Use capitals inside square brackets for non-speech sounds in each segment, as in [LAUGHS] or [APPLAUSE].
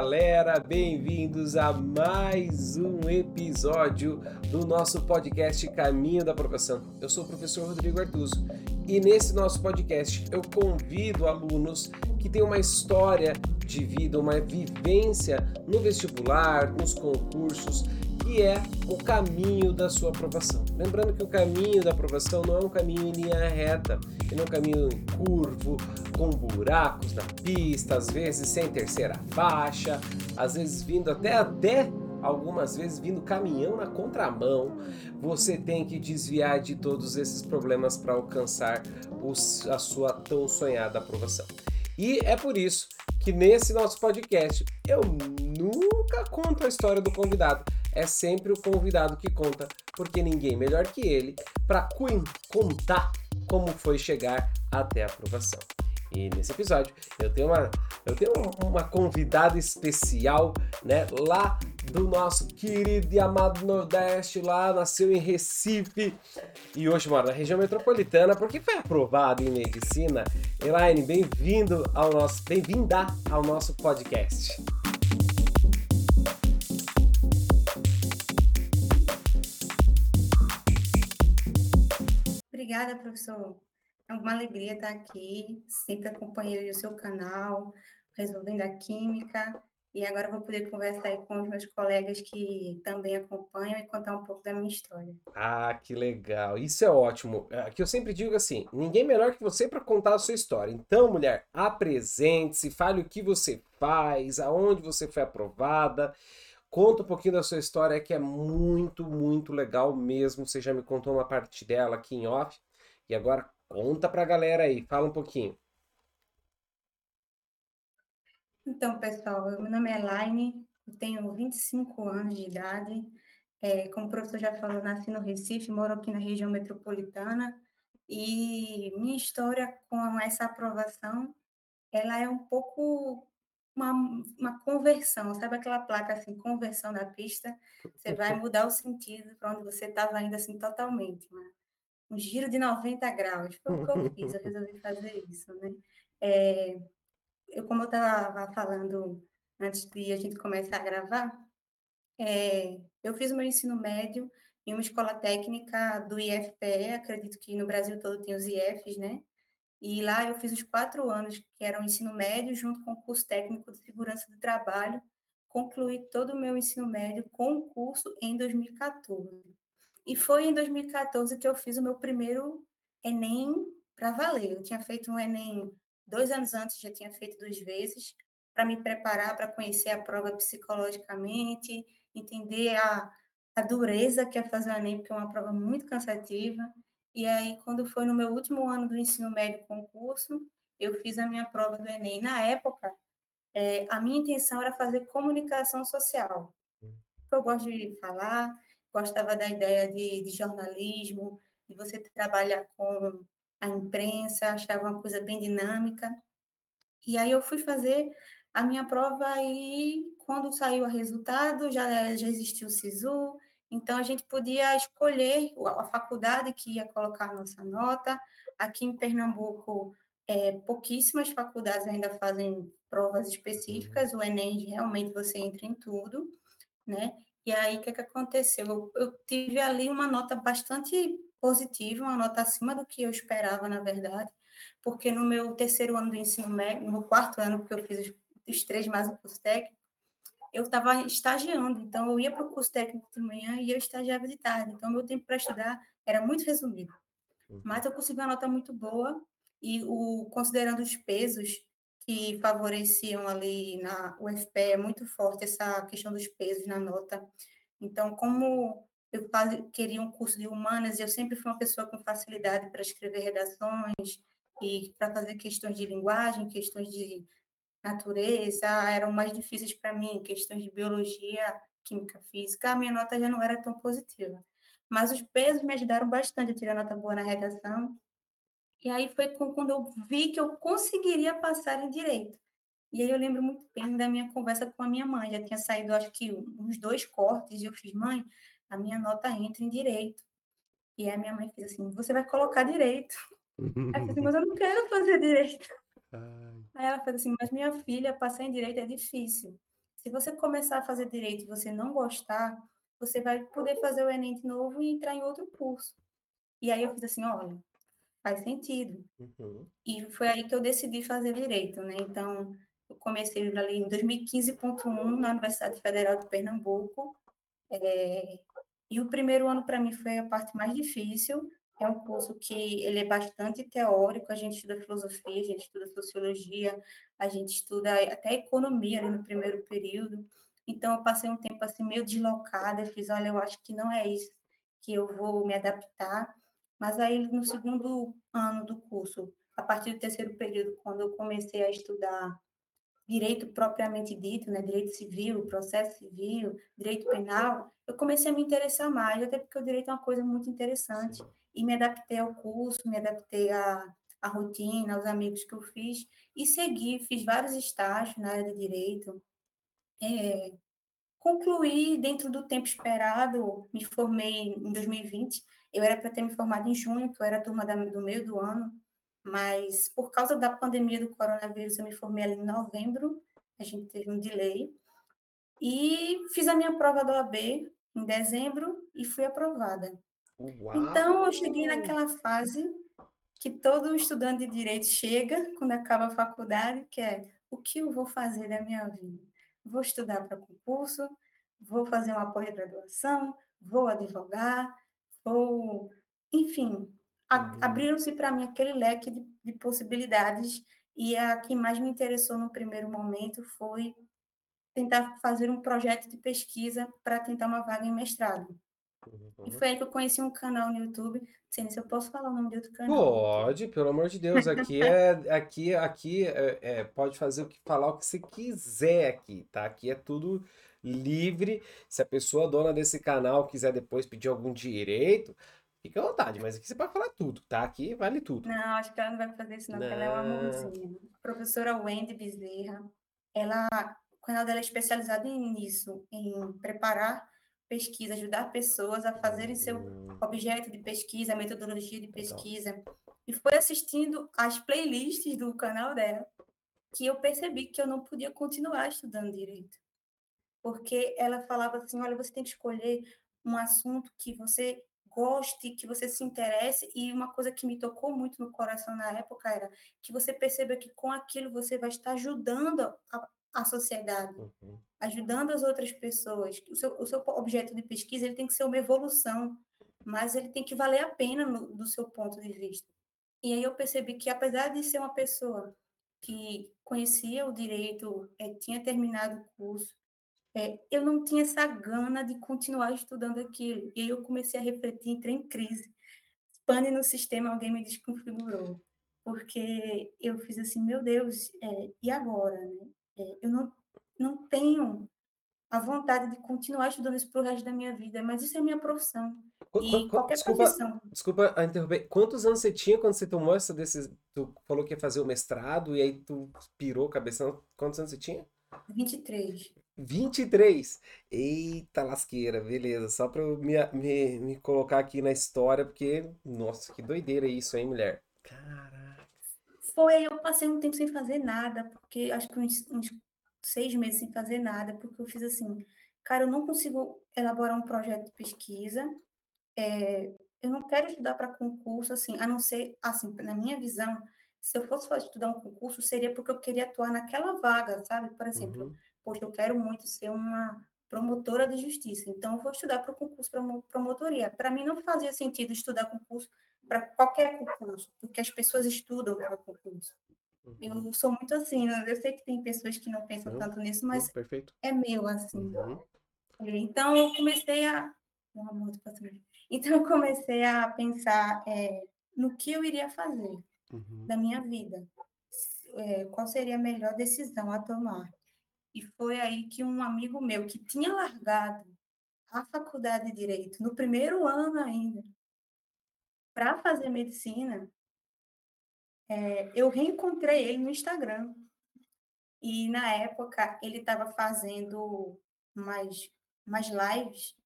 galera, bem-vindos a mais um episódio do nosso podcast Caminho da Aprovação. Eu sou o professor Rodrigo Artuso e nesse nosso podcast eu convido alunos que têm uma história de vida, uma vivência no vestibular, nos concursos que é o caminho da sua aprovação. Lembrando que o caminho da aprovação não é um caminho em linha reta, ele é um caminho curvo, com buracos na pista, às vezes sem terceira faixa, às vezes vindo até até algumas vezes vindo caminhão na contramão. Você tem que desviar de todos esses problemas para alcançar os, a sua tão sonhada aprovação. E é por isso que nesse nosso podcast eu nunca conto a história do convidado é sempre o convidado que conta, porque ninguém melhor que ele para contar como foi chegar até a aprovação. E nesse episódio eu tenho uma, eu tenho uma convidada especial, né, lá do nosso querido e amado Nordeste, lá nasceu em Recife e hoje mora na região metropolitana porque foi aprovado em medicina. Elaine, bem-vindo ao nosso, bem-vinda ao nosso podcast. Obrigada, professor. É uma alegria estar aqui, sempre acompanhando o seu canal, resolvendo a química. E agora vou poder conversar com os meus colegas que também acompanham e contar um pouco da minha história. Ah, que legal. Isso é ótimo. É, que eu sempre digo assim, ninguém melhor que você para contar a sua história. Então, mulher, apresente-se, fale o que você faz, aonde você foi aprovada. Conta um pouquinho da sua história, que é muito, muito legal mesmo. Você já me contou uma parte dela aqui em off. E agora conta pra galera aí, fala um pouquinho. Então, pessoal, meu nome é Elaine, eu tenho 25 anos de idade. É, como o professor já falou, nasci no Recife, moro aqui na região metropolitana. E minha história com essa aprovação, ela é um pouco uma, uma conversão, sabe aquela placa assim, conversão da pista? Você vai [LAUGHS] mudar o sentido para onde você estava indo assim totalmente, né? Um giro de 90 graus. Foi o que eu fiz, eu resolvi fazer isso, né? É, eu, como eu estava falando antes de a gente começar a gravar, é, eu fiz o meu ensino médio em uma escola técnica do IFPE, acredito que no Brasil todo tem os IFs, né? E lá eu fiz os quatro anos, que era o ensino médio, junto com o curso técnico de segurança do trabalho. Concluí todo o meu ensino médio com o curso em 2014. E foi em 2014 que eu fiz o meu primeiro Enem para valer. Eu tinha feito um Enem dois anos antes, já tinha feito duas vezes, para me preparar para conhecer a prova psicologicamente, entender a, a dureza que é fazer o Enem, porque é uma prova muito cansativa. E aí, quando foi no meu último ano do ensino médio concurso, eu fiz a minha prova do Enem. Na época, é, a minha intenção era fazer comunicação social. Eu gosto de falar, gostava da ideia de, de jornalismo, de você trabalhar com a imprensa, achava uma coisa bem dinâmica. E aí eu fui fazer a minha prova e quando saiu o resultado, já, já existiu o SISU, então, a gente podia escolher a faculdade que ia colocar a nossa nota. Aqui em Pernambuco, é, pouquíssimas faculdades ainda fazem provas específicas, o Enem realmente você entra em tudo, né? E aí, o que, que aconteceu? Eu, eu tive ali uma nota bastante positiva, uma nota acima do que eu esperava, na verdade, porque no meu terceiro ano do ensino médio, no quarto ano, porque eu fiz os, os três mais o curso técnico, eu estava estagiando, então eu ia para o curso técnico de manhã e eu estagiava de tarde, então meu tempo para estudar era muito resumido. Uhum. Mas eu consegui uma nota muito boa e o considerando os pesos que favoreciam ali na UFPE é muito forte essa questão dos pesos na nota. Então, como eu queria um curso de humanas, eu sempre fui uma pessoa com facilidade para escrever redações e para fazer questões de linguagem, questões de natureza eram mais difíceis para mim, questões de biologia, química, física, a minha nota já não era tão positiva. Mas os pesos me ajudaram bastante a tirar nota boa na redação. E aí foi quando eu vi que eu conseguiria passar em direito. E aí eu lembro muito bem da minha conversa com a minha mãe. Já tinha saído, acho que, uns dois cortes, e eu fiz, mãe, a minha nota entra em direito. E aí a minha mãe fez assim: você vai colocar direito. [LAUGHS] Aí eu falei assim, mas eu não quero fazer direito. Aí ela falou assim, mas minha filha, passar em direito é difícil. Se você começar a fazer direito e você não gostar, você vai poder fazer o Enem de novo e entrar em outro curso. E aí eu fiz assim, olha, faz sentido. Uhum. E foi aí que eu decidi fazer direito, né? Então, eu comecei ali em 2015.1 na Universidade Federal de Pernambuco. É, e o primeiro ano para mim foi a parte mais difícil. É um curso que ele é bastante teórico, a gente estuda filosofia, a gente estuda sociologia, a gente estuda até economia ali no primeiro período. Então eu passei um tempo assim meio deslocada, fiz, olha, eu acho que não é isso que eu vou me adaptar. Mas aí no segundo ano do curso, a partir do terceiro período, quando eu comecei a estudar direito propriamente dito, né, direito civil, processo civil, direito penal, eu comecei a me interessar mais, até porque o direito é uma coisa muito interessante, e me adaptei ao curso, me adaptei à, à rotina, aos amigos que eu fiz, e segui, fiz vários estágios na área de direito, é, concluí dentro do tempo esperado, me formei em 2020, eu era para ter me formado em junho, que eu era a turma da, do meio do ano, mas por causa da pandemia do coronavírus, eu me formei ali em novembro, a gente teve um delay. E fiz a minha prova do AB em dezembro e fui aprovada. Uau. Então, eu cheguei naquela fase que todo estudante de direito chega quando acaba a faculdade, que é o que eu vou fazer da minha vida? Vou estudar para concurso, vou fazer uma pós-graduação, vou advogar, vou, enfim, uhum. abriram-se para mim aquele leque de, de possibilidades e a que mais me interessou no primeiro momento foi tentar fazer um projeto de pesquisa para tentar uma vaga em mestrado. Uhum. E foi aí que eu conheci um canal no YouTube. Não sei se eu posso falar o nome de outro canal. Pode, pelo amor de Deus. Aqui é, aqui, aqui é, é, pode fazer o que falar o que você quiser aqui, tá? Aqui é tudo livre. Se a pessoa dona desse canal quiser depois pedir algum direito, Fica à vontade, mas aqui você pode falar tudo, tá? Aqui vale tudo. Não, acho que ela não vai fazer isso não, porque ela é uma amorzinha. A professora Wendy Bezerra, ela, o canal dela é especializado nisso, em preparar pesquisa, ajudar pessoas a fazerem seu hum. objeto de pesquisa, metodologia de pesquisa. E foi assistindo as playlists do canal dela que eu percebi que eu não podia continuar estudando direito. Porque ela falava assim, olha, você tem que escolher um assunto que você goste, que você se interesse. E uma coisa que me tocou muito no coração na época era que você perceba que com aquilo você vai estar ajudando a, a sociedade, uhum. ajudando as outras pessoas. O seu, o seu objeto de pesquisa ele tem que ser uma evolução, mas ele tem que valer a pena no, do seu ponto de vista. E aí eu percebi que, apesar de ser uma pessoa que conhecia o direito, é, tinha terminado o curso, é, eu não tinha essa gana de continuar estudando aquilo. E aí eu comecei a refletir, entrei em crise. Pane no sistema, alguém me desconfigurou. Porque eu fiz assim, meu Deus, é, e agora? Né? É, eu não, não tenho a vontade de continuar estudando isso para o resto da minha vida, mas isso é minha profissão. E qualquer desculpa, profissão. Desculpa interromper. Quantos anos você tinha quando você tomou essa decisão? Tu falou que ia fazer o mestrado e aí tu pirou a cabeça. Quantos anos você tinha? 23. 23. Eita lasqueira, beleza. Só para eu me, me, me colocar aqui na história, porque, nossa, que doideira isso, hein, mulher? Caraca. Foi, eu passei um tempo sem fazer nada, porque acho que uns, uns seis meses sem fazer nada, porque eu fiz assim, cara, eu não consigo elaborar um projeto de pesquisa, é, eu não quero estudar para concurso, assim, a não ser, assim, na minha visão, se eu fosse estudar um concurso, seria porque eu queria atuar naquela vaga, sabe? Por exemplo, uhum poxa, eu quero muito ser uma promotora de justiça, então eu vou estudar para o concurso para promotoria. Para mim não fazia sentido estudar concurso para qualquer concurso, porque as pessoas estudam para concurso. Eu sou muito assim, né? eu sei que tem pessoas que não pensam uhum. tanto nisso, mas uhum. é meu assim. Uhum. Então eu comecei a então eu comecei a pensar é, no que eu iria fazer uhum. da minha vida, é, qual seria a melhor decisão a tomar. E foi aí que um amigo meu, que tinha largado a faculdade de Direito, no primeiro ano ainda, para fazer medicina, é, eu reencontrei ele no Instagram. E na época ele estava fazendo mais, mais lives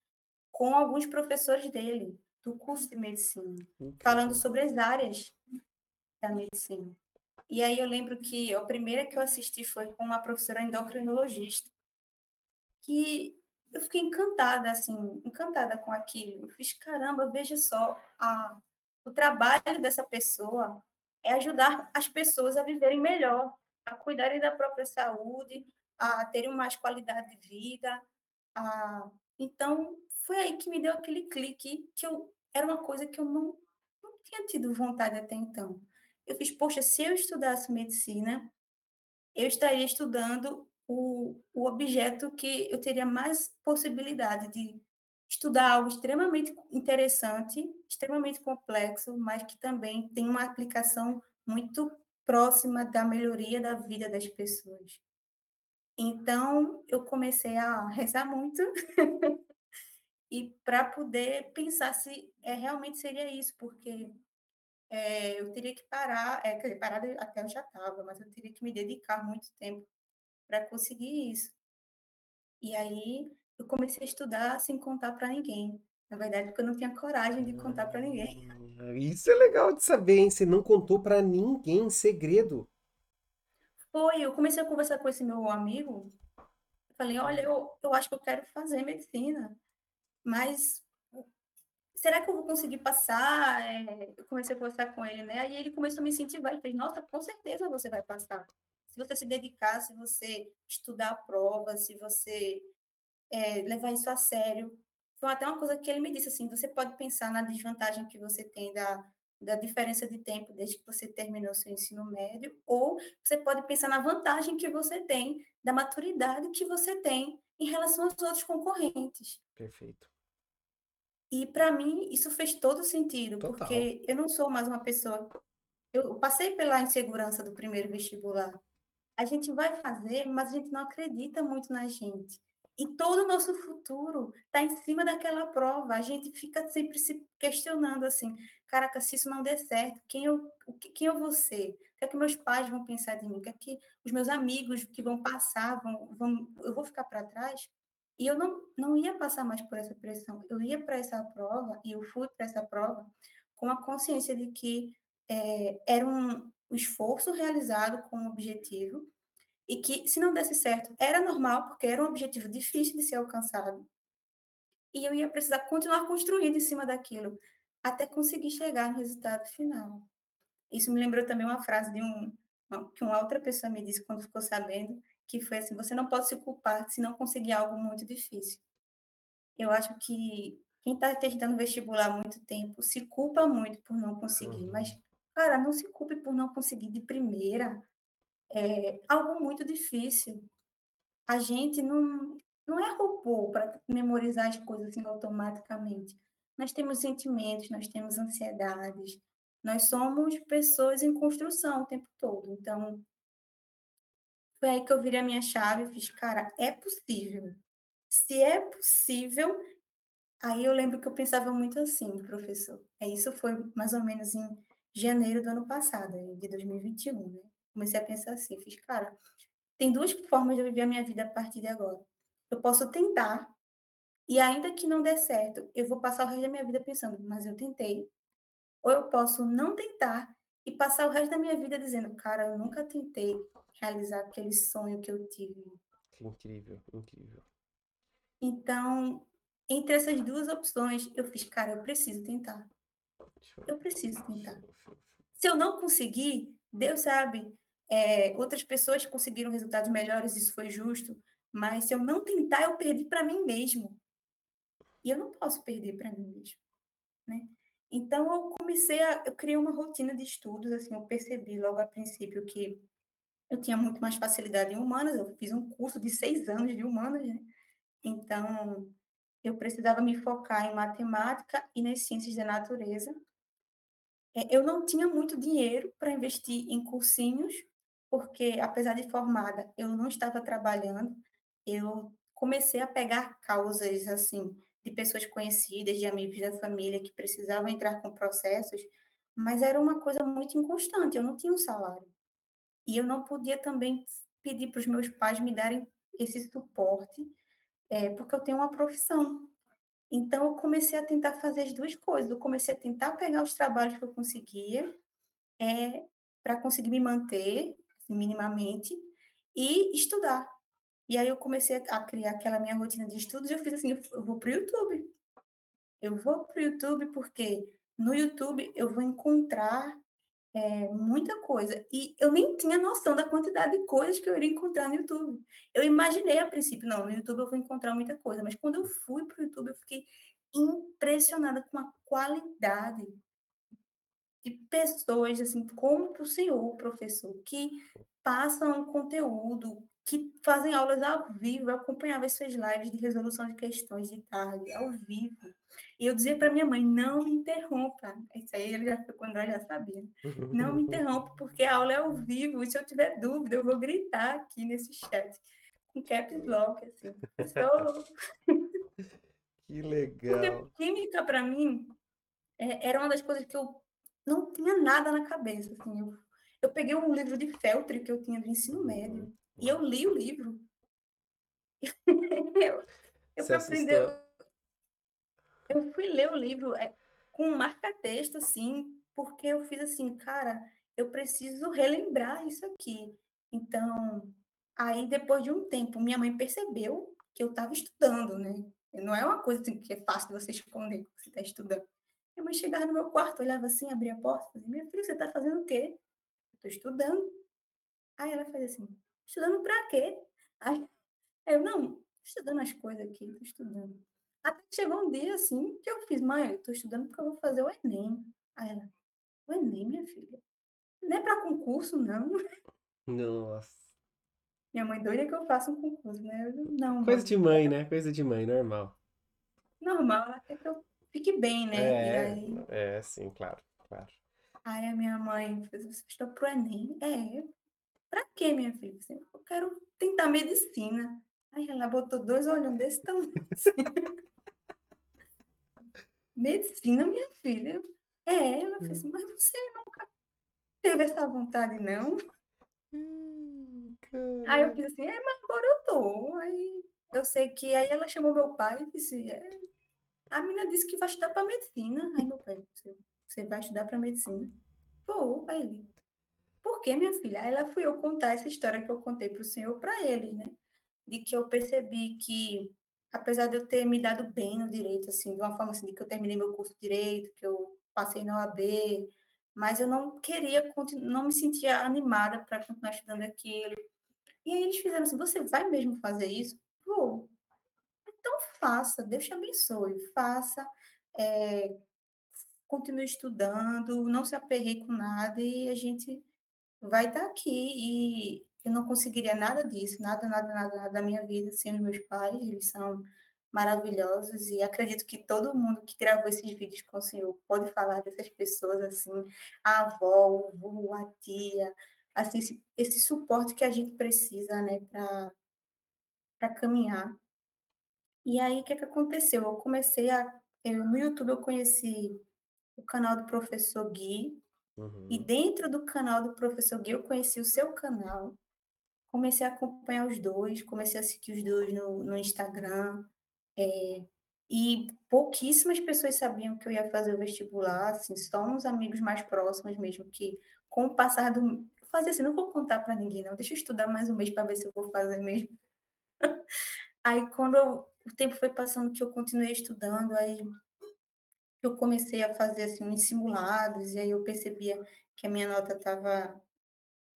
com alguns professores dele, do curso de medicina, falando sobre as áreas da medicina. E aí eu lembro que a primeira que eu assisti foi com uma professora endocrinologista. que eu fiquei encantada, assim, encantada com aquilo. Eu fiz, caramba, veja só, a, o trabalho dessa pessoa é ajudar as pessoas a viverem melhor, a cuidarem da própria saúde, a terem mais qualidade de vida. A... Então, foi aí que me deu aquele clique, que eu, era uma coisa que eu não, não tinha tido vontade até então. Eu fiz, poxa, se eu estudasse medicina, eu estaria estudando o, o objeto que eu teria mais possibilidade de estudar algo extremamente interessante, extremamente complexo, mas que também tem uma aplicação muito próxima da melhoria da vida das pessoas. Então, eu comecei a rezar muito [LAUGHS] e para poder pensar se é, realmente seria isso, porque é, eu teria que parar, é, quer dizer, parar até eu já estava, mas eu teria que me dedicar muito tempo para conseguir isso. E aí eu comecei a estudar sem contar para ninguém. Na verdade, porque eu não tinha coragem de contar para ninguém. Ah, isso é legal de saber, hein? Você não contou para ninguém, segredo. Foi, eu comecei a conversar com esse meu amigo. Falei, olha, eu, eu acho que eu quero fazer medicina, mas será que eu vou conseguir passar? É, eu comecei a conversar com ele, né? Aí ele começou a me incentivar. Ele fez, nossa, com certeza você vai passar. Se você se dedicar, se você estudar a prova, se você é, levar isso a sério, foi até uma coisa que ele me disse, assim, você pode pensar na desvantagem que você tem da, da diferença de tempo desde que você terminou seu ensino médio, ou você pode pensar na vantagem que você tem, da maturidade que você tem em relação aos outros concorrentes. Perfeito. E para mim isso fez todo sentido, Total. porque eu não sou mais uma pessoa. Eu passei pela insegurança do primeiro vestibular. A gente vai fazer, mas a gente não acredita muito na gente. E todo o nosso futuro está em cima daquela prova. A gente fica sempre se questionando assim: caraca, se isso não der certo, quem eu, quem eu vou ser? O que é que meus pais vão pensar de mim? O que é que os meus amigos que vão passar, vão, vão eu vou ficar para trás? E eu não, não ia passar mais por essa pressão. Eu ia para essa prova, e eu fui para essa prova, com a consciência de que é, era um esforço realizado com um objetivo, e que, se não desse certo, era normal, porque era um objetivo difícil de ser alcançado. E eu ia precisar continuar construindo em cima daquilo, até conseguir chegar no resultado final. Isso me lembrou também uma frase de um que uma outra pessoa me disse quando ficou sabendo, que foi assim: você não pode se culpar se não conseguir algo muito difícil. Eu acho que quem está tentando vestibular há muito tempo se culpa muito por não conseguir, mas, uhum. cara, não se culpe por não conseguir de primeira é algo muito difícil. A gente não, não é robô para memorizar as coisas assim automaticamente. Nós temos sentimentos, nós temos ansiedades, nós somos pessoas em construção o tempo todo. Então, foi aí que eu virei a minha chave e fiz, cara, é possível. Se é possível, aí eu lembro que eu pensava muito assim, professor. É isso foi mais ou menos em janeiro do ano passado, de 2021, né? Comecei a pensar assim, fiz, cara, tem duas formas de eu viver a minha vida a partir de agora. Eu posso tentar, e ainda que não dê certo, eu vou passar o resto da minha vida pensando, mas eu tentei. Ou eu posso não tentar e passar o resto da minha vida dizendo, cara, eu nunca tentei realizar aquele sonho que eu tive. Incrível, incrível. Então, entre essas duas opções, eu fiz, cara, eu preciso tentar. Eu preciso tentar. Se eu não conseguir, Deus sabe, é, outras pessoas conseguiram resultados melhores, isso foi justo, mas se eu não tentar, eu perdi para mim mesmo. E eu não posso perder para mim mesmo, né? Então eu comecei a, eu criei uma rotina de estudos, assim, eu percebi logo a princípio que eu tinha muito mais facilidade em humanas, eu fiz um curso de seis anos de humanas, né? Então eu precisava me focar em matemática e nas ciências da natureza. É, eu não tinha muito dinheiro para investir em cursinhos, porque apesar de formada, eu não estava trabalhando, eu comecei a pegar causas assim de pessoas conhecidas, de amigos da família que precisavam entrar com processos, mas era uma coisa muito inconstante, eu não tinha um salário. E eu não podia também pedir para os meus pais me darem esse suporte, é, porque eu tenho uma profissão. Então, eu comecei a tentar fazer as duas coisas. Eu comecei a tentar pegar os trabalhos que eu conseguia é, para conseguir me manter minimamente, e estudar. E aí eu comecei a criar aquela minha rotina de estudos e eu fiz assim, eu vou para o YouTube. Eu vou para o YouTube porque no YouTube eu vou encontrar é, muita coisa. E eu nem tinha noção da quantidade de coisas que eu iria encontrar no YouTube. Eu imaginei a princípio, não, no YouTube eu vou encontrar muita coisa, mas quando eu fui para o YouTube eu fiquei impressionada com a qualidade de pessoas, assim, como o senhor, professor, que passam conteúdo, que fazem aulas ao vivo, eu acompanhava essas lives de resolução de questões de tarde, ao vivo. E eu dizia para minha mãe, não me interrompa. Isso aí ele já, quando ela já sabia. Não me [LAUGHS] interrompa, porque a aula é ao vivo, e se eu tiver dúvida, eu vou gritar aqui nesse chat. Com caps lock, assim. Sou... [LAUGHS] Que legal. Porque química, para mim, é, era uma das coisas que eu não tinha nada na cabeça. Assim, eu, eu peguei um livro de Feltri que eu tinha do ensino médio e eu li o livro. [LAUGHS] eu eu aprender. Eu fui ler o livro é, com um marca-texto, assim, porque eu fiz assim, cara, eu preciso relembrar isso aqui. Então, aí depois de um tempo, minha mãe percebeu que eu estava estudando, né? Não é uma coisa assim, que é fácil de você esconder que você está estudando. Minha mãe chegava no meu quarto, olhava assim, abria a porta, dizia, minha filha, você está fazendo o quê? Estou estudando. Aí ela fazia assim, estudando para quê? Aí eu, não, estudando as coisas aqui, estou estudando. Até que chegou um dia assim que eu fiz, mãe, eu estou estudando porque eu vou fazer o Enem. Aí ela, o Enem, minha filha? Não é para concurso, não. Nossa. Minha mãe doida que eu faça um concurso, né? Eu, não. Coisa de mãe, né? Coisa de mãe, normal. Normal, ela quer que eu fique bem, né? É, aí... é, sim, claro, claro. Aí a minha mãe fez, você estou pro Enem? É. Pra quê, minha filha? Eu quero tentar medicina. Aí ela botou dois olhos desse tamanho. Assim. [LAUGHS] medicina, minha filha? É, ela fez assim, mas você nunca teve essa vontade, não? Hum, aí eu fiz assim, é, mas agora eu tô. Aí eu sei que aí ela chamou meu pai e disse, é, a menina disse que vai estudar para medicina. Aí meu pai, você, vai estudar para medicina? Vou. Aí ele, por que, minha filha? Aí ela fui eu contar essa história que eu contei para o senhor, para ele, né? De que eu percebi que, apesar de eu ter me dado bem no direito, assim, de uma forma assim, de que eu terminei meu curso de direito, que eu passei na OAB, mas eu não queria, não me sentia animada para continuar estudando aquilo. E aí eles fizeram assim: você vai mesmo fazer isso? Vou. Faça, Deus te abençoe, faça, é, continue estudando, não se aperreie com nada e a gente vai estar aqui. E eu não conseguiria nada disso, nada, nada, nada, nada da minha vida sem os meus pais, eles são maravilhosos e acredito que todo mundo que gravou esses vídeos com o senhor pode falar dessas pessoas assim, a avó, o avô, a tia, assim, esse, esse suporte que a gente precisa, né, para caminhar. E aí, o que, que aconteceu? Eu comecei a. Eu, no YouTube, eu conheci o canal do professor Gui. Uhum. E dentro do canal do professor Gui, eu conheci o seu canal. Comecei a acompanhar os dois, comecei a seguir os dois no, no Instagram. É, e pouquíssimas pessoas sabiam que eu ia fazer o vestibular, assim, só uns amigos mais próximos mesmo, que com o passar do. Fazer assim, não vou contar para ninguém, não. Deixa eu estudar mais um mês para ver se eu vou fazer mesmo. [LAUGHS] Aí, quando eu, o tempo foi passando que eu continuei estudando, aí eu comecei a fazer assim, uns simulados, e aí eu percebia que a minha nota estava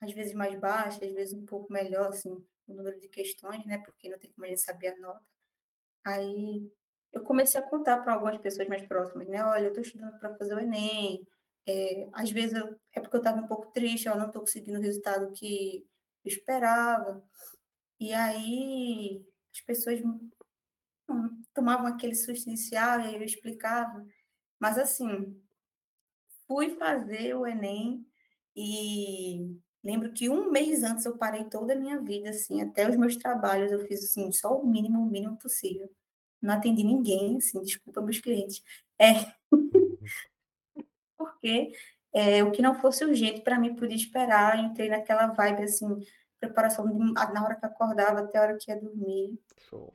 às vezes mais baixa, às vezes um pouco melhor, assim, o número de questões, né? Porque não tem como a gente saber a nota. Aí eu comecei a contar para algumas pessoas mais próximas, né? Olha, eu estou estudando para fazer o Enem. É, às vezes eu, é porque eu estava um pouco triste, eu não estou conseguindo o resultado que eu esperava. E aí as pessoas tomavam aquele susto inicial e aí eu explicava. Mas, assim, fui fazer o Enem e lembro que um mês antes eu parei toda a minha vida, assim, até os meus trabalhos eu fiz, assim, só o mínimo, o mínimo possível. Não atendi ninguém, assim, desculpa meus clientes. É, [LAUGHS] porque é, o que não fosse urgente para mim podia esperar, entrei naquela vibe, assim, preparação de, na hora que acordava até a hora que ia dormir. Show.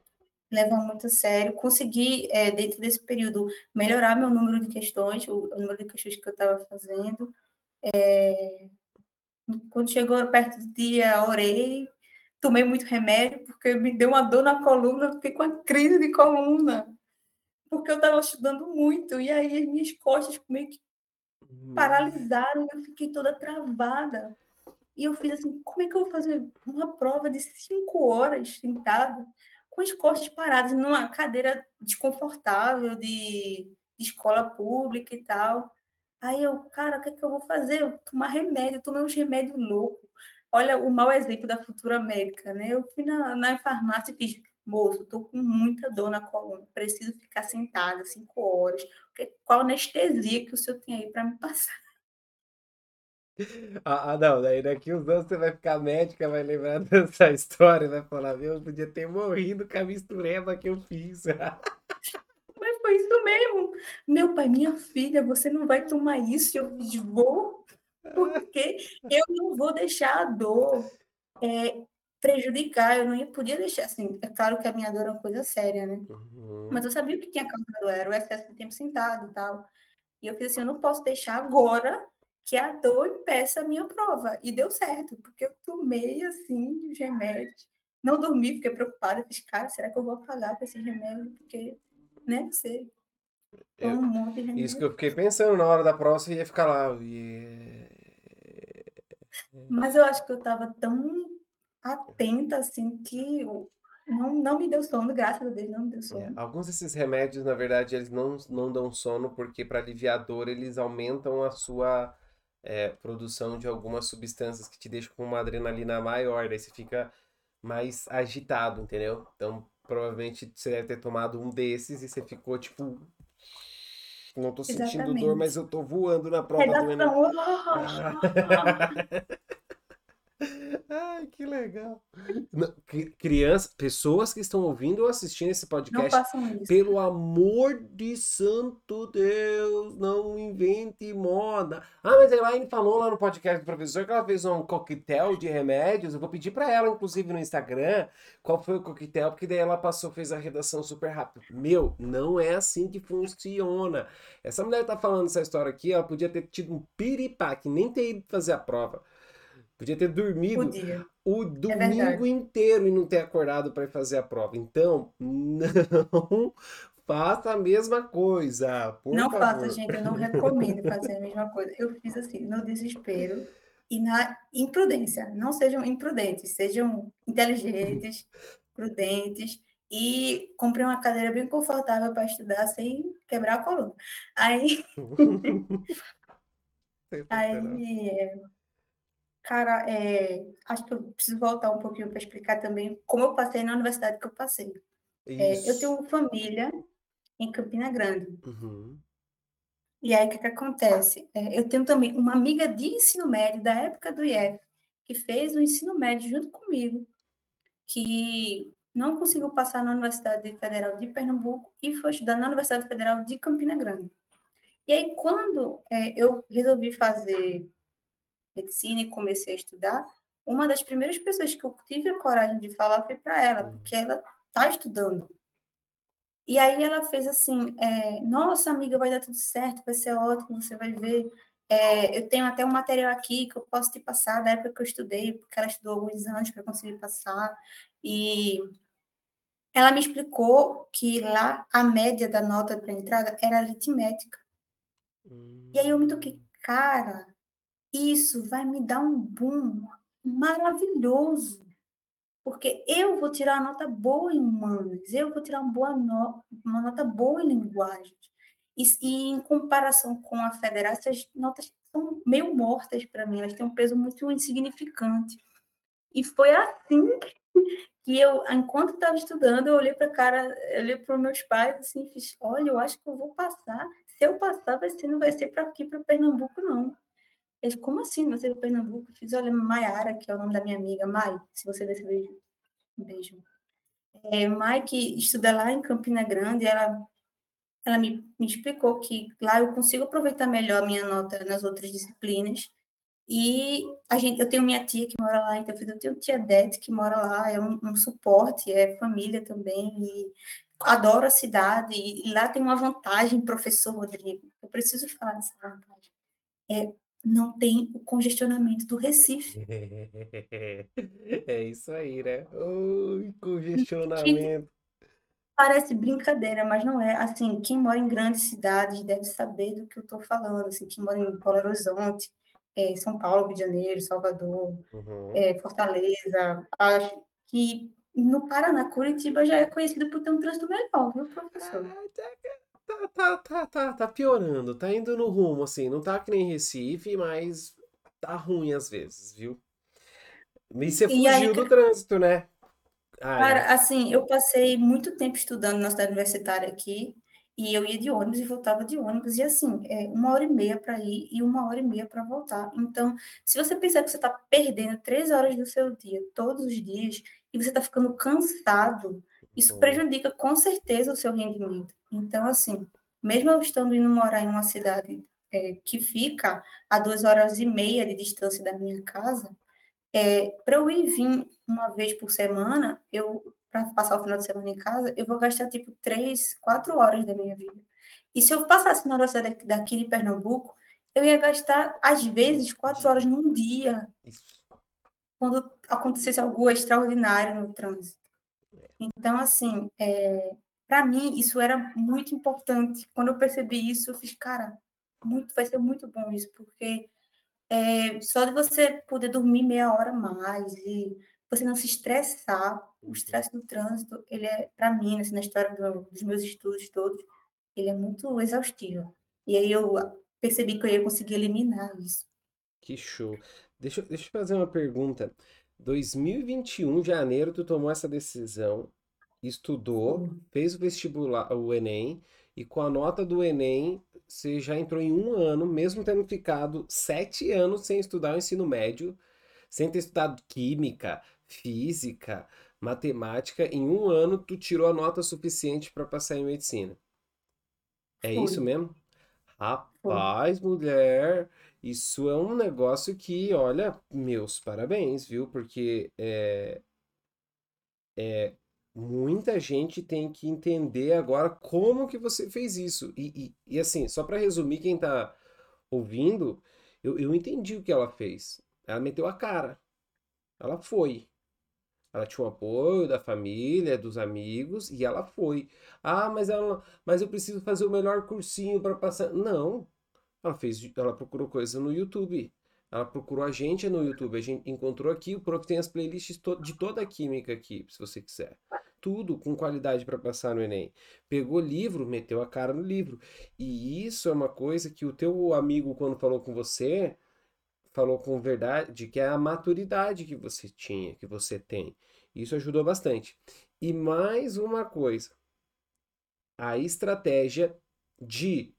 Levam muito a sério. Consegui, é, dentro desse período, melhorar meu número de questões, o, o número de questões que eu estava fazendo. É, quando chegou perto do dia, orei, tomei muito remédio, porque me deu uma dor na coluna, fiquei com uma crise de coluna, porque eu estava estudando muito, e aí as minhas costas meio que paralisaram, eu fiquei toda travada. E eu fiz assim, como é que eu vou fazer uma prova de cinco horas sentada, com as costas paradas, numa cadeira desconfortável de, de escola pública e tal. Aí eu, cara, o que é que eu vou fazer? Eu tomar remédio, eu tomei uns remédios loucos. Olha o mau exemplo da futura médica, né? Eu fui na, na farmácia e fiz, moço, tô com muita dor na coluna, preciso ficar sentada cinco horas. Qual anestesia que o senhor tem aí para me passar? Ah, ah, não, daí daqui uns anos você vai ficar médica, vai lembrar [LAUGHS] dessa história, vai falar, meu, eu podia ter morrido com a mistureba que eu fiz. [LAUGHS] Mas foi isso mesmo. Meu pai, minha filha, você não vai tomar isso, eu vou, porque eu não vou deixar a dor é, prejudicar, eu não podia deixar, assim, é claro que a minha dor é uma coisa séria, né? Uhum. Mas eu sabia o que tinha causado, era o excesso de tempo sentado e tal. E eu fiz assim, eu não posso deixar agora que a dor impeça a minha prova. E deu certo, porque eu tomei, assim, os remédios. Não dormi, fiquei preocupada. Fiz, cara, será que eu vou pagar com esse remédio? Porque, né, você... Eu, um monte de remédio. Isso que eu fiquei pensando na hora da prova, você ia ficar lá. Yeah. Mas eu acho que eu estava tão atenta, assim, que não, não me deu sono, graças a Deus, não me deu sono. É, alguns desses remédios, na verdade, eles não, não dão sono, porque para aliviar a dor, eles aumentam a sua é, produção de algumas substâncias que te deixam com uma adrenalina maior, daí você fica mais agitado, entendeu? Então, provavelmente você deve ter tomado um desses e você ficou tipo. Não tô sentindo Exatamente. dor, mas eu tô voando na prova do Enem. [LAUGHS] [LAUGHS] Ai, que legal. Crianças, pessoas que estão ouvindo ou assistindo esse podcast, pelo amor de santo Deus, não invente moda. Ah, mas a Elaine falou lá no podcast do professor que ela fez um coquetel de remédios. Eu vou pedir para ela, inclusive, no Instagram, qual foi o coquetel, porque daí ela passou, fez a redação super rápido. Meu, não é assim que funciona. Essa mulher tá falando essa história aqui, ela podia ter tido um piripaque, nem ter ido fazer a prova. Podia ter dormido Podia. o é domingo é inteiro e não ter acordado para fazer a prova. Então, não [LAUGHS] faça a mesma coisa. não favor. faça, gente. Eu não recomendo fazer a mesma coisa. Eu fiz assim, no desespero e na imprudência. Não sejam imprudentes, sejam inteligentes, prudentes. E comprei uma cadeira bem confortável para estudar sem quebrar a coluna. Aí. [LAUGHS] [LAUGHS] aí Cara, é, acho que eu preciso voltar um pouquinho para explicar também como eu passei na universidade que eu passei. É, eu tenho família em Campina Grande. Uhum. E aí, o que, que acontece? É, eu tenho também uma amiga de ensino médio, da época do IEF, que fez o ensino médio junto comigo, que não conseguiu passar na Universidade Federal de Pernambuco e foi estudar na Universidade Federal de Campina Grande. E aí, quando é, eu resolvi fazer medicina e comecei a estudar, uma das primeiras pessoas que eu tive a coragem de falar foi para ela, uhum. porque ela está estudando. E aí ela fez assim, é, nossa amiga, vai dar tudo certo, vai ser ótimo, você vai ver. É, eu tenho até um material aqui que eu posso te passar da época que eu estudei, porque ela estudou alguns anos para conseguir passar. E ela me explicou que lá a média da nota para entrada era aritmética. Hum. E aí eu me toquei, cara, isso vai me dar um boom maravilhoso. Porque eu vou tirar uma nota boa em humanas, eu vou tirar uma, boa no, uma nota boa em linguagem. E, e, em comparação com a federal, essas notas são meio mortas para mim, elas têm um peso muito insignificante. E foi assim [LAUGHS] que eu, enquanto estava estudando, eu olhei para cara, olhei para meus pais assim, fiz, olha, eu acho que eu vou passar. Se eu passar, vai ser, não vai ser para aqui, para Pernambuco, não. Ele, como assim? Você do Pernambuco? Eu fiz, olha, Maiara, que é o nome da minha amiga, Mai, se você ver esse vídeo, um beijo. É, Mai, que estuda lá em Campina Grande, ela, ela me, me explicou que lá eu consigo aproveitar melhor a minha nota nas outras disciplinas. E a gente, eu tenho minha tia que mora lá, então eu tenho tia Dete que mora lá, é um, um suporte, é família também, e adoro a cidade, e lá tem uma vantagem, professor Rodrigo, eu preciso falar dessa vantagem. É, não tem o congestionamento do Recife. [LAUGHS] É isso aí, né? Oi, congestionamento. Parece brincadeira, mas não é. Assim, quem mora em grandes cidades deve saber do que eu estou falando. Assim, quem mora em Belo Horizonte, é, São Paulo, Rio de Janeiro, Salvador, Uhum. é, Fortaleza, acho que no Paraná, Curitiba já é conhecido por ter um trânsito melhor, viu, professor? Ah, tá, tá, tá, tá, tá piorando, tá indo no rumo, assim, não tá que nem Recife, mas tá ruim às vezes, viu? E você E aí, fugiu do trânsito, né? Ai, Cara, assim, eu passei muito tempo estudando na cidade universitária aqui, e eu ia de ônibus e voltava de ônibus, e assim, é uma hora e meia para ir e uma hora e meia para voltar. Então, se você pensar que você está perdendo três horas do seu dia, todos os dias, e você está ficando cansado, isso hum, prejudica com certeza o seu rendimento. Então, assim, mesmo eu estando indo morar em uma cidade, é, que fica a duas horas e meia de distância da minha casa, é, para eu ir vir uma vez por semana, eu para passar o final de semana em casa, eu vou gastar tipo três, quatro horas da minha vida. E se eu passasse na hora daqui daqui de Pernambuco, eu ia gastar, às vezes, quatro horas num dia, quando acontecesse algo extraordinário no trânsito. Então, assim, é, para mim, isso era muito importante. Quando eu percebi isso, eu fiz, cara, muito, vai ser muito bom isso, porque é, só de você poder dormir meia hora mais e você não se estressar, o estresse do trânsito, ele é, para mim, assim, na história do- dos meus estudos todos, ele é muito exaustivo. E aí eu percebi que eu ia conseguir eliminar isso. Que show. Deixa, deixa eu fazer uma pergunta. 2021, janeiro, tu tomou essa decisão, estudou, Foi. fez o vestibular, o Enem, e com a nota do Enem, você já entrou em um ano, mesmo tendo ficado sete anos sem estudar o ensino médio, sem ter estudado química, física, matemática, em um ano tu tirou a nota suficiente para passar em medicina. É Foi, isso mesmo? foi. Rapaz, mulher, isso é um negócio que, olha, meus parabéns, viu? Porque é, muita gente tem que entender agora como que você fez isso. E, e, e assim, só para resumir, quem tá ouvindo, eu, eu entendi o que ela fez. Ela meteu a cara. Ela foi. Ela tinha o apoio da família, dos amigos, e ela foi. Ah, mas ela, mas eu preciso fazer o melhor cursinho para passar. Não. Ela fez, ela procurou coisa no YouTube. Ela procurou a gente no YouTube. A gente encontrou aqui, o Prof tem as playlists de toda a química aqui, se você quiser. Tudo com qualidade para passar no Enem. Pegou livro, meteu a cara no livro. E isso é uma coisa que o teu amigo, quando falou com você, falou com verdade, que é a maturidade que você tinha, que você tem. Isso ajudou bastante. E mais uma coisa, a estratégia de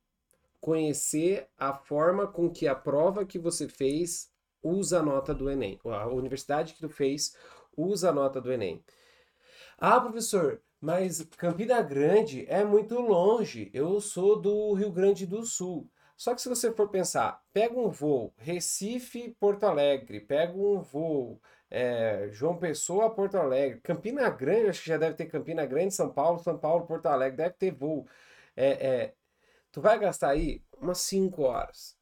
conhecer a forma com que a prova que você fez usa a nota do Enem. A universidade que tu fez usa a nota do Enem. Ah, professor, mas Campina Grande é muito longe. Eu sou do Rio Grande do Sul. Só que se você for pensar, pega um voo Recife, Porto Alegre, pega um voo é, João Pessoa, Porto Alegre, Campina Grande, acho que já deve ter Campina Grande, São Paulo, São Paulo, Porto Alegre, deve ter voo. É, é, tu vai gastar aí umas 5 horas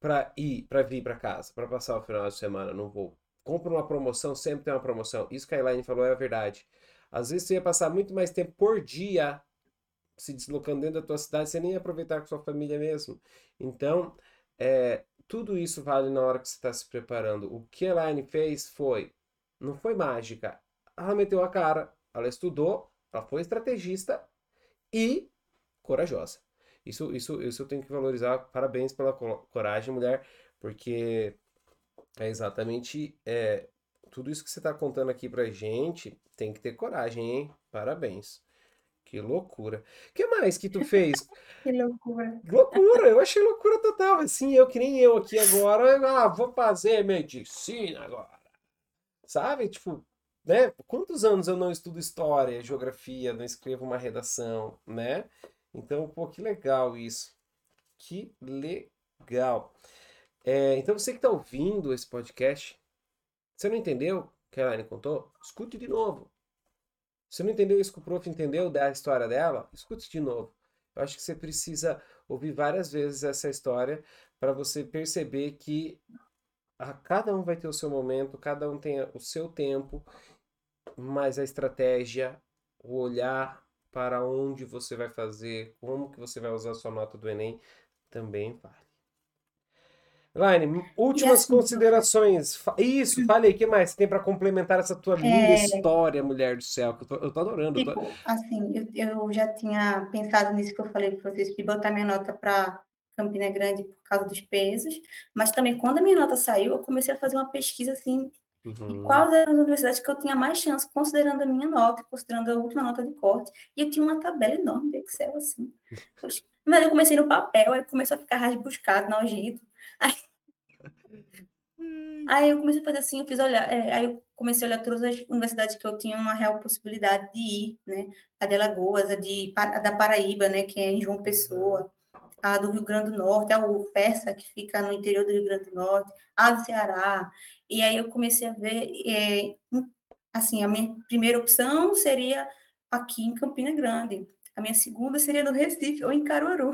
para ir, para vir para casa, para passar o final de semana no voo. Compra uma promoção, sempre tem uma promoção. Isso que a Elaine falou é a verdade. Às vezes você ia passar muito mais tempo por dia se deslocando dentro da tua cidade, você nem ia aproveitar com sua família mesmo. Então, é, tudo isso vale na hora que você está se preparando. O que a Elaine fez foi, não foi mágica. Ela meteu a cara, ela estudou, ela foi estrategista e corajosa. Isso, isso, isso eu tenho que valorizar. Parabéns pela co- coragem, mulher, porque é exatamente é, tudo isso que você está contando aqui pra gente. Tem que ter coragem, hein? Parabéns. Que loucura. O que mais que tu fez? [LAUGHS] Que loucura. Loucura, eu achei loucura total. Assim, eu que nem eu aqui agora, ah, vou fazer medicina agora. Sabe? Tipo, né? Quantos anos eu não estudo história, geografia, não escrevo uma redação, né? Então, pô, que legal isso. Que legal. É, então, você que está ouvindo esse podcast, você não entendeu que a Elaine contou? Escute de novo. Você não entendeu isso que o prof entendeu da história dela? Escute de novo. Eu acho que você precisa ouvir várias vezes essa história para você perceber que a, cada um vai ter o seu momento, cada um tem o seu tempo, mas a estratégia, o olhar para onde você vai fazer, como que você vai usar a sua nota do Enem, também vale. Laine, últimas assim, considerações. Isso, falei, o que mais você tem para complementar essa tua linda é... história, mulher do céu? Que eu tô, eu tô adorando. Tipo, tô... assim, eu, eu, já tinha pensado nisso que eu falei para vocês, de botar minha nota para Campina Grande por causa dos pesos, mas também quando a minha nota saiu, eu comecei a fazer uma pesquisa assim, uhum. quais eram as universidades que eu tinha mais chance, considerando a minha nota, considerando a última nota de corte, e eu tinha uma tabela enorme de Excel, assim. [LAUGHS] Mas eu comecei no papel, aí começou a ficar rasbuscado, nojento. Aí, aí eu comecei a fazer assim, eu fiz olhar, é, aí eu comecei a olhar todas as universidades que eu tinha uma real possibilidade de ir, né? A de Alagoas, a, de, a da Paraíba, né? Que é em João Pessoa, a do Rio Grande do Norte, a UFESA, que fica no interior do Rio Grande do Norte, a do Ceará. E aí eu comecei a ver, é, assim, a minha primeira opção seria aqui em Campina Grande. A minha segunda seria no Recife ou em Caruaru.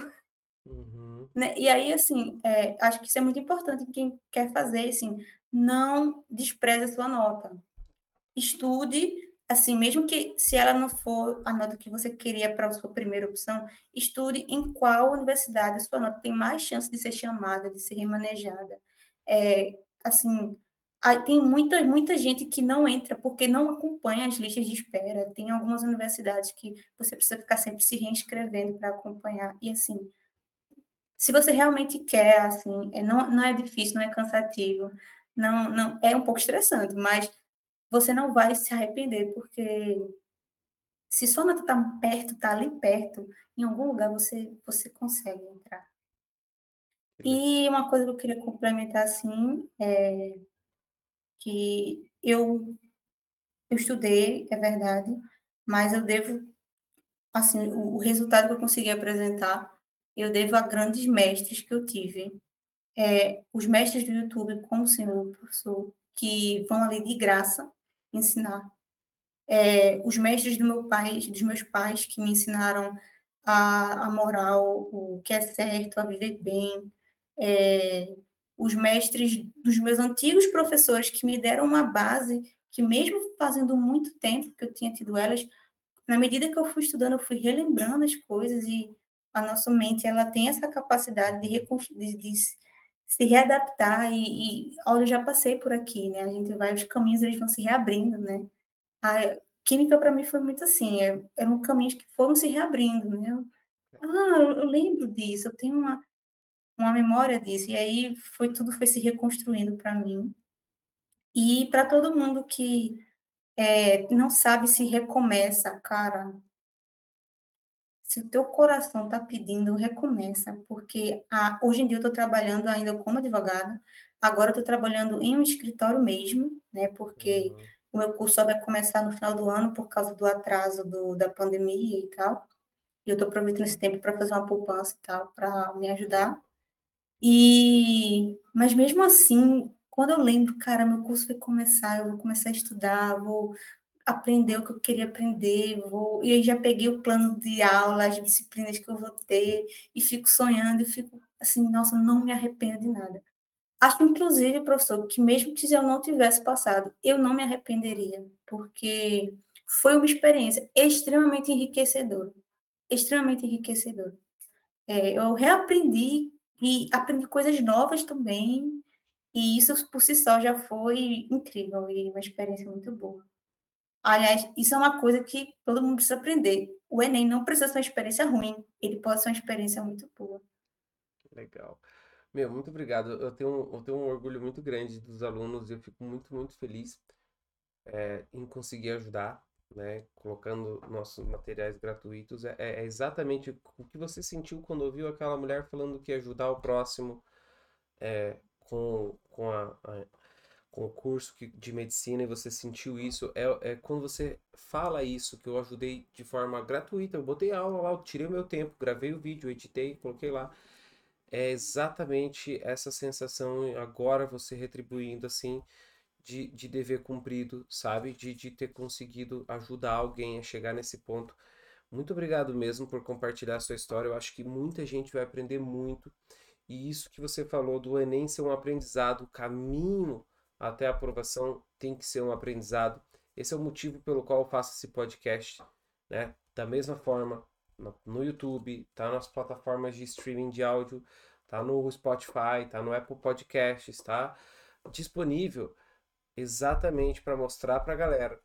Uhum. Né? E aí, assim, é, acho que isso é muito importante quem quer fazer, assim, não despreze a sua nota. Estude, assim, mesmo que se ela não for a nota que você queria para a sua primeira opção, estude em qual universidade a sua nota tem mais chance de ser chamada, de ser remanejada. É, assim, tem muita, muita gente que não entra porque não acompanha as listas de espera. Tem algumas universidades que você precisa ficar sempre se reinscrevendo para acompanhar. E assim, se você realmente quer, assim, é, não, não é difícil, não é cansativo, não, não é um pouco estressante, mas você não vai se arrepender, porque se sua nota está perto, está ali perto, em algum lugar você, você consegue entrar. E uma coisa que eu queria complementar, assim, é que eu, eu estudei, é verdade, mas eu devo, assim, o, o resultado que eu consegui apresentar eu devo a grandes mestres que eu tive. É, os mestres do YouTube, como o senhor professor, que vão ali de graça ensinar. É, os mestres do meu pai, dos meus pais, que me ensinaram a, a moral, o que é certo, a viver bem. É, os mestres dos meus antigos professores, que me deram uma base que, mesmo fazendo muito tempo que eu tinha tido elas, na medida que eu fui estudando, eu fui relembrando as coisas e a nossa mente ela tem essa capacidade de, de, de se readaptar e, e, olha, eu já passei por aqui, né? A gente vai, os caminhos eles vão se reabrindo, né? A química para mim foi muito assim, é, eram caminhos que foram se reabrindo, né? ah, eu, eu lembro disso, eu tenho uma, uma memória disso, e aí foi tudo foi se reconstruindo para mim. E para todo mundo que é, não sabe se recomeça, cara, se o teu coração está pedindo, recomeça, porque a, hoje em dia eu estou trabalhando ainda como advogada, agora estou trabalhando em um escritório mesmo, né, porque uhum. o meu curso só vai começar no final do ano por causa do atraso do, da pandemia e tal, e eu estou aproveitando esse tempo para fazer uma poupança e tal, para me ajudar. E, mas mesmo assim, quando eu lembro, cara, meu curso vai começar, eu vou começar a estudar, vou aprender o que eu queria aprender, vou, e aí já peguei o plano de aula, as disciplinas que eu vou ter, e fico sonhando, e fico assim, nossa, não me arrependo de nada. Acho, inclusive, professor, que mesmo que eu não tivesse passado, eu não me arrependeria, porque foi uma experiência extremamente enriquecedora, extremamente enriquecedora. É, eu reaprendi e aprendi coisas novas também, e isso por si só já foi incrível e uma experiência muito boa. Aliás, isso é uma coisa que todo mundo precisa aprender. O Enem não precisa ser uma experiência ruim, ele pode ser uma experiência muito boa. Legal. Meu, muito obrigado. Eu tenho, eu tenho um orgulho muito grande dos alunos e eu fico muito, muito feliz é, em conseguir ajudar, né? Colocando nossos materiais gratuitos. É, é, exatamente o que você sentiu quando ouviu aquela mulher falando que ajudar o próximo é, com, com a, a concurso de medicina e você sentiu isso, é, é quando você fala isso, que eu ajudei de forma gratuita, eu botei aula lá, eu tirei o meu tempo, gravei o vídeo, editei, coloquei lá. É exatamente essa sensação, agora você retribuindo assim, de, de dever cumprido, sabe? De, de ter conseguido ajudar alguém a chegar nesse ponto. Muito obrigado mesmo por compartilhar a sua história. Eu acho que muita gente vai aprender muito. E isso que você falou do Enem ser um aprendizado, o caminho até a aprovação tem que ser um aprendizado. Esse é o motivo pelo qual eu faço esse podcast, né? Da mesma forma, no YouTube, tá nas plataformas de streaming de áudio, tá no Spotify, tá no Apple Podcasts, tá disponível exatamente para mostrar para a galera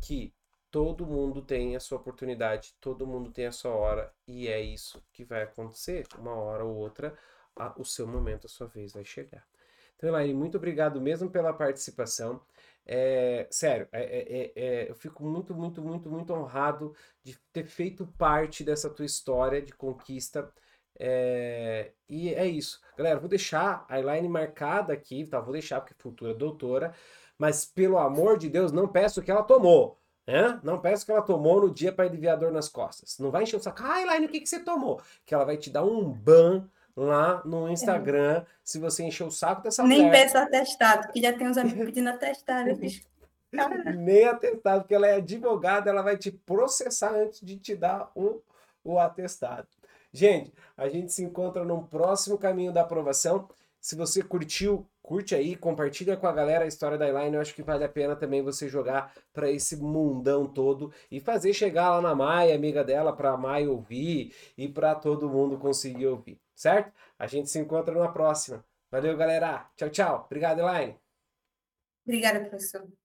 que todo mundo tem a sua oportunidade, todo mundo tem a sua hora e é isso que vai acontecer. Uma hora ou outra, a, o seu momento, a sua vez vai chegar. Então, Elaine, muito obrigado mesmo pela participação. É, sério, é, é, é, eu fico muito, muito, muito, muito honrado de ter feito parte dessa tua história de conquista. É, e é isso. Galera, vou deixar a Elaine marcada aqui, tá? Vou deixar porque é futura doutora, mas pelo amor de Deus, não peço que ela tomou. Né? Não peço que ela tomou no dia para aliviar dor nas costas. Não vai encher o saco. Ah, Elaine, o que, que você tomou? Que ela vai te dar um ban lá no Instagram é. se você encher o saco dessa Nem mulher. Nem peço atestado, porque já tem uns amigos pedindo atestado. [LAUGHS] Nem atestado, porque ela é advogada, ela vai te processar antes de te dar o, o atestado. Gente, a gente se encontra no próximo caminho da aprovação. Se você curtiu, curte aí, compartilha com a galera a história da Elaine. Eu acho que vale a pena também você jogar para esse mundão todo e fazer chegar lá na Maia, amiga dela, para a Maia ouvir e para todo mundo conseguir ouvir, certo? A gente se encontra na próxima. Valeu, galera. Tchau, tchau. Obrigado, Elaine. Obrigada, professor.